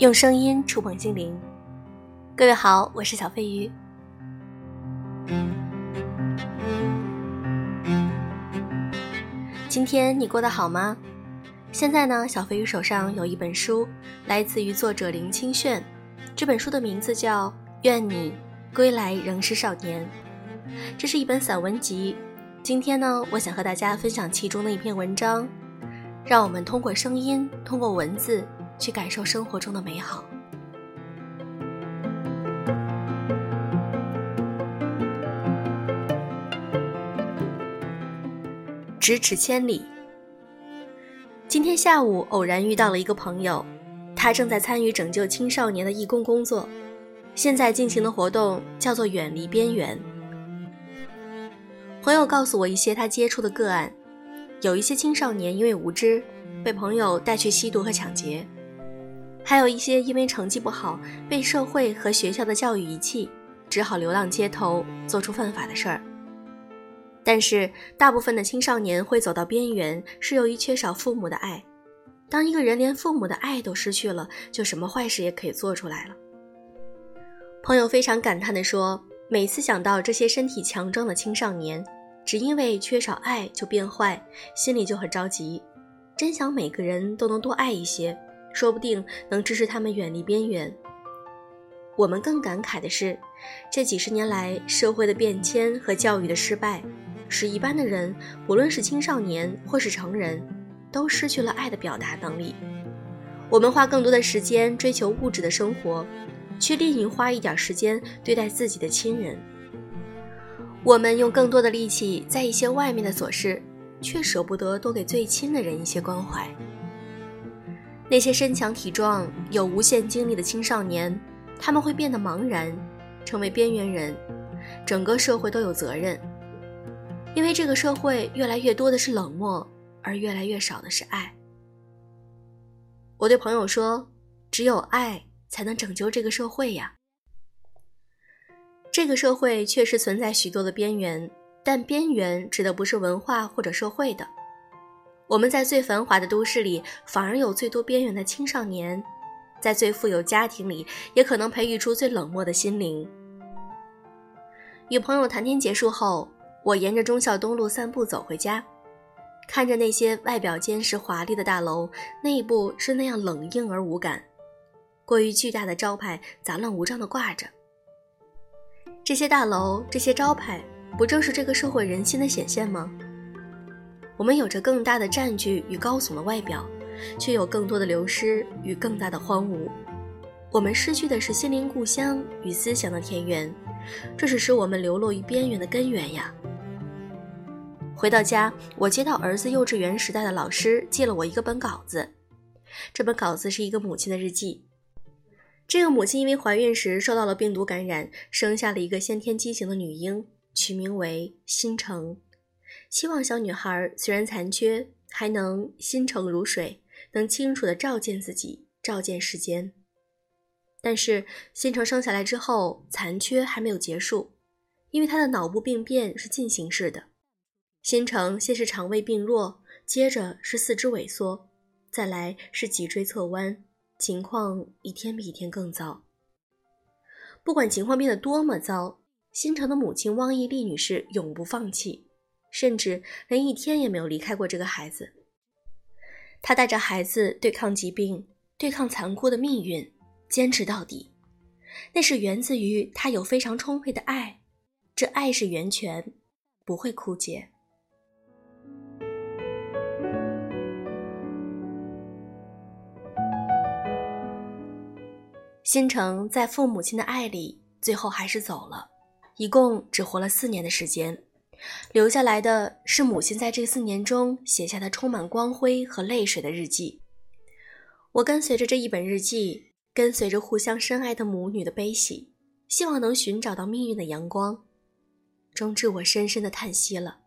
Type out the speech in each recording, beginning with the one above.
用声音触碰心灵。各位好，我是小飞鱼。今天你过得好吗？现在呢，小飞鱼手上有一本书，来自于作者林清炫。这本书的名字叫《愿你归来仍是少年》，这是一本散文集。今天呢，我想和大家分享其中的一篇文章，让我们通过声音，通过文字。去感受生活中的美好。咫尺千里。今天下午偶然遇到了一个朋友，他正在参与拯救青少年的义工工作。现在进行的活动叫做“远离边缘”。朋友告诉我一些他接触的个案，有一些青少年因为无知，被朋友带去吸毒和抢劫。还有一些因为成绩不好，被社会和学校的教育遗弃，只好流浪街头，做出犯法的事儿。但是，大部分的青少年会走到边缘，是由于缺少父母的爱。当一个人连父母的爱都失去了，就什么坏事也可以做出来了。朋友非常感叹地说：“每次想到这些身体强壮的青少年，只因为缺少爱就变坏，心里就很着急。真想每个人都能多爱一些。”说不定能支持他们远离边缘。我们更感慨的是，这几十年来社会的变迁和教育的失败，使一般的人，不论是青少年或是成人，都失去了爱的表达能力。我们花更多的时间追求物质的生活，却吝于花一点时间对待自己的亲人。我们用更多的力气在一些外面的琐事，却舍不得多给最亲的人一些关怀。那些身强体壮、有无限精力的青少年，他们会变得茫然，成为边缘人。整个社会都有责任，因为这个社会越来越多的是冷漠，而越来越少的是爱。我对朋友说：“只有爱才能拯救这个社会呀。”这个社会确实存在许多的边缘，但边缘指的不是文化或者社会的。我们在最繁华的都市里，反而有最多边缘的青少年；在最富有家庭里，也可能培育出最冷漠的心灵。与朋友谈天结束后，我沿着忠孝东路散步走回家，看着那些外表坚实华丽的大楼，内部是那样冷硬而无感。过于巨大的招牌杂乱无章地挂着。这些大楼，这些招牌，不正是这个社会人心的显现吗？我们有着更大的占据与高耸的外表，却有更多的流失与更大的荒芜。我们失去的是心灵故乡与思想的田园，这是使我们流落于边缘的根源呀。回到家，我接到儿子幼稚园时代的老师借了我一个本稿子，这本稿子是一个母亲的日记。这个母亲因为怀孕时受到了病毒感染，生下了一个先天畸形的女婴，取名为新城。希望小女孩虽然残缺，还能心诚如水，能清楚地照见自己，照见世间。但是新城生下来之后，残缺还没有结束，因为她的脑部病变是进行式的。新城先是肠胃病弱，接着是四肢萎缩，再来是脊椎侧弯，情况一天比一天更糟。不管情况变得多么糟，新城的母亲汪义丽女士永不放弃。甚至连一天也没有离开过这个孩子。他带着孩子对抗疾病，对抗残酷的命运，坚持到底。那是源自于他有非常充沛的爱，这爱是源泉，不会枯竭。新城在父母亲的爱里，最后还是走了，一共只活了四年的时间。留下来的是母亲在这四年中写下的充满光辉和泪水的日记。我跟随着这一本日记，跟随着互相深爱的母女的悲喜，希望能寻找到命运的阳光。终至，我深深的叹息了。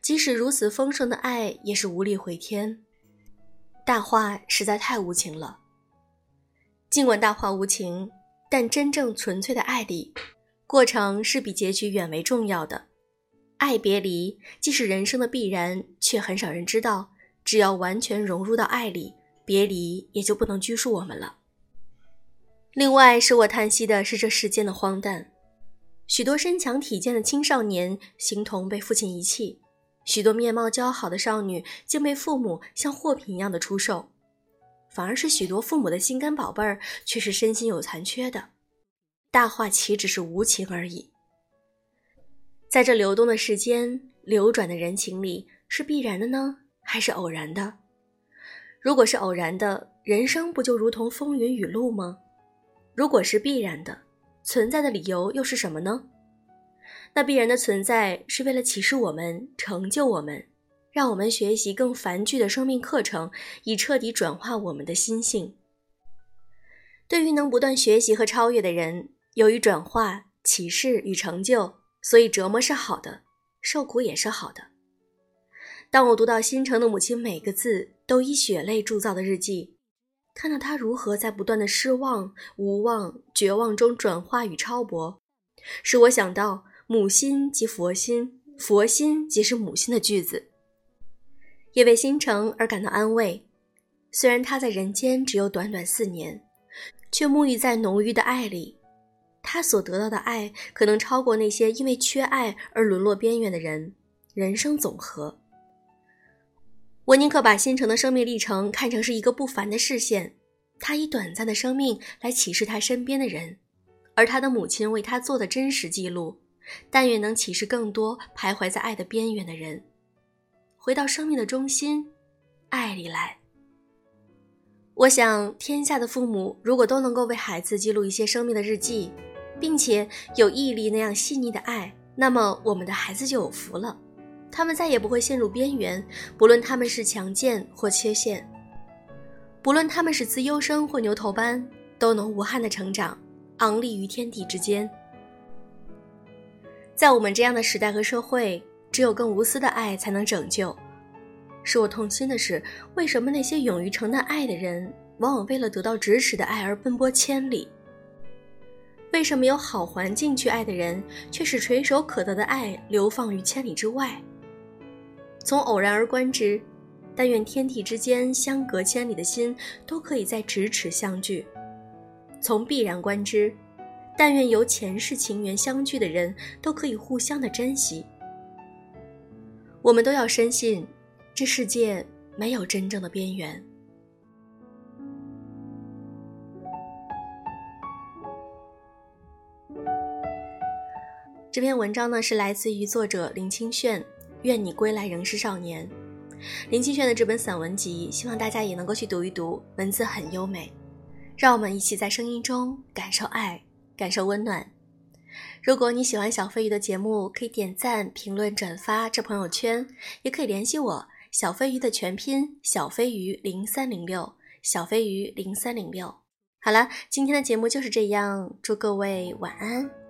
即使如此丰盛的爱，也是无力回天。大话实在太无情了。尽管大话无情，但真正纯粹的爱里，过程是比结局远为重要的。爱别离既是人生的必然，却很少人知道，只要完全融入到爱里，别离也就不能拘束我们了。另外，使我叹息的是这世间的荒诞。许多身强体健的青少年，形同被父亲遗弃；许多面貌姣好的少女，竟被父母像货品一样的出售。反而是许多父母的心肝宝贝儿，却是身心有残缺的。大话岂止是无情而已？在这流动的世间，流转的人情里，是必然的呢，还是偶然的？如果是偶然的，人生不就如同风云雨露吗？如果是必然的，存在的理由又是什么呢？那必然的存在，是为了启示我们，成就我们。让我们学习更繁巨的生命课程，以彻底转化我们的心性。对于能不断学习和超越的人，由于转化、启示与成就，所以折磨是好的，受苦也是好的。当我读到新城的母亲每个字都以血泪铸造的日记，看到她如何在不断的失望、无望、绝望中转化与超薄，使我想到“母心即佛心，佛心即是母心”的句子。也为新城而感到安慰。虽然他在人间只有短短四年，却沐浴在浓郁的爱里。他所得到的爱，可能超过那些因为缺爱而沦落边缘的人。人生总和，我宁可把新城的生命历程看成是一个不凡的视线。他以短暂的生命来启示他身边的人，而他的母亲为他做的真实记录。但愿能启示更多徘徊在爱的边缘的人。回到生命的中心，爱里来。我想，天下的父母如果都能够为孩子记录一些生命的日记，并且有毅力那样细腻的爱，那么我们的孩子就有福了。他们再也不会陷入边缘，不论他们是强健或缺陷，不论他们是资优生或牛头班，都能无憾的成长，昂立于天地之间。在我们这样的时代和社会。只有更无私的爱才能拯救。使我痛心的是，为什么那些勇于承担爱的人，往往为了得到咫尺的爱而奔波千里？为什么有好环境去爱的人，却是垂手可得的爱流放于千里之外？从偶然而观之，但愿天地之间相隔千里的心，都可以在咫尺相聚；从必然观之，但愿由前世情缘相聚的人，都可以互相的珍惜。我们都要深信，这世界没有真正的边缘。这篇文章呢，是来自于作者林清炫。愿你归来仍是少年。林清炫的这本散文集，希望大家也能够去读一读，文字很优美。让我们一起在声音中感受爱，感受温暖。如果你喜欢小飞鱼的节目，可以点赞、评论、转发这朋友圈，也可以联系我小飞鱼的全拼小飞鱼零三零六小飞鱼零三零六。好了，今天的节目就是这样，祝各位晚安。